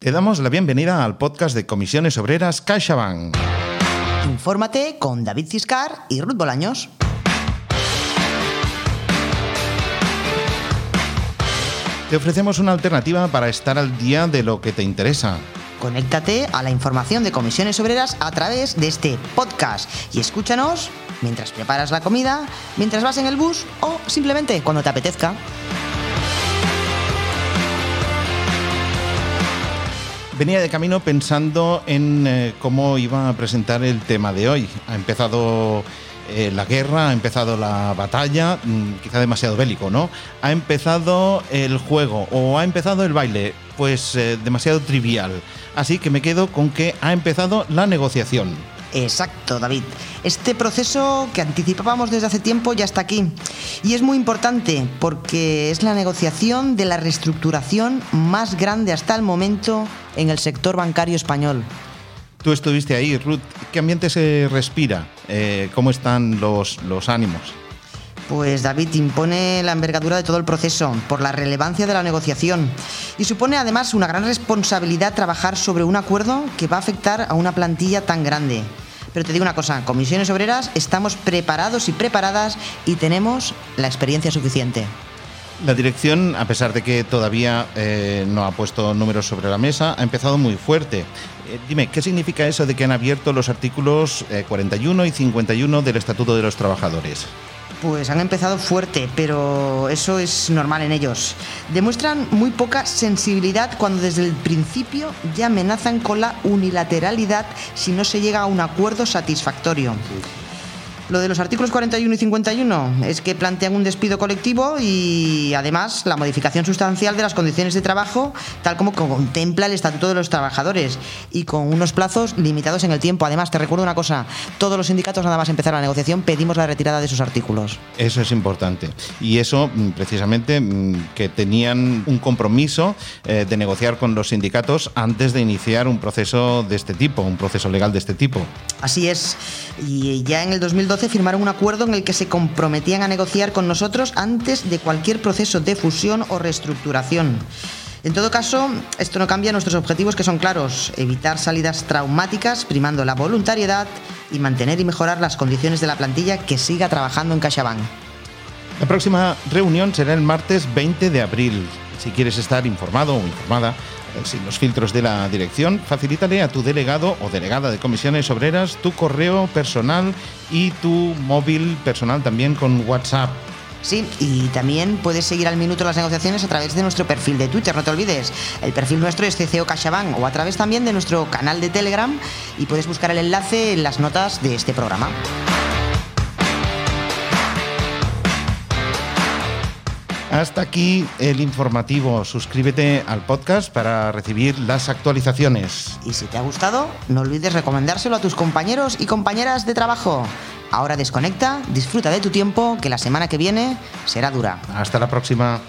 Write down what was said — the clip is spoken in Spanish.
Te damos la bienvenida al podcast de Comisiones Obreras CaixaBank. Infórmate con David Ciscar y Ruth Bolaños. Te ofrecemos una alternativa para estar al día de lo que te interesa. Conéctate a la información de comisiones obreras a través de este podcast y escúchanos mientras preparas la comida, mientras vas en el bus o simplemente cuando te apetezca. Venía de camino pensando en eh, cómo iba a presentar el tema de hoy. Ha empezado eh, la guerra, ha empezado la batalla, mm, quizá demasiado bélico, ¿no? Ha empezado el juego o ha empezado el baile, pues eh, demasiado trivial. Así que me quedo con que ha empezado la negociación. Exacto, David. Este proceso que anticipábamos desde hace tiempo ya está aquí. Y es muy importante porque es la negociación de la reestructuración más grande hasta el momento en el sector bancario español. Tú estuviste ahí, Ruth. ¿Qué ambiente se respira? Eh, ¿Cómo están los, los ánimos? Pues David impone la envergadura de todo el proceso por la relevancia de la negociación y supone además una gran responsabilidad trabajar sobre un acuerdo que va a afectar a una plantilla tan grande. Pero te digo una cosa, comisiones obreras estamos preparados y preparadas y tenemos la experiencia suficiente. La dirección, a pesar de que todavía eh, no ha puesto números sobre la mesa, ha empezado muy fuerte. Eh, dime, ¿qué significa eso de que han abierto los artículos eh, 41 y 51 del Estatuto de los Trabajadores? Pues han empezado fuerte, pero eso es normal en ellos. Demuestran muy poca sensibilidad cuando desde el principio ya amenazan con la unilateralidad si no se llega a un acuerdo satisfactorio. Lo de los artículos 41 y 51 es que plantean un despido colectivo y además la modificación sustancial de las condiciones de trabajo tal como contempla el Estatuto de los Trabajadores y con unos plazos limitados en el tiempo. Además, te recuerdo una cosa, todos los sindicatos nada más empezar la negociación pedimos la retirada de esos artículos. Eso es importante. Y eso mm, precisamente mm, que tenían un compromiso eh, de negociar con los sindicatos antes de iniciar un proceso de este tipo, un proceso legal de este tipo. Así es. Y ya en el 2012 firmaron un acuerdo en el que se comprometían a negociar con nosotros antes de cualquier proceso de fusión o reestructuración. En todo caso, esto no cambia nuestros objetivos que son claros, evitar salidas traumáticas primando la voluntariedad y mantener y mejorar las condiciones de la plantilla que siga trabajando en CaixaBank. La próxima reunión será el martes 20 de abril. Si quieres estar informado o informada eh, sin los filtros de la dirección, facilítale a tu delegado o delegada de comisiones obreras tu correo personal y tu móvil personal también con WhatsApp. Sí, y también puedes seguir al minuto las negociaciones a través de nuestro perfil de Twitter, no te olvides. El perfil nuestro es CCO CaixaBank o a través también de nuestro canal de Telegram y puedes buscar el enlace en las notas de este programa. Hasta aquí el informativo. Suscríbete al podcast para recibir las actualizaciones. Y si te ha gustado, no olvides recomendárselo a tus compañeros y compañeras de trabajo. Ahora desconecta, disfruta de tu tiempo, que la semana que viene será dura. Hasta la próxima.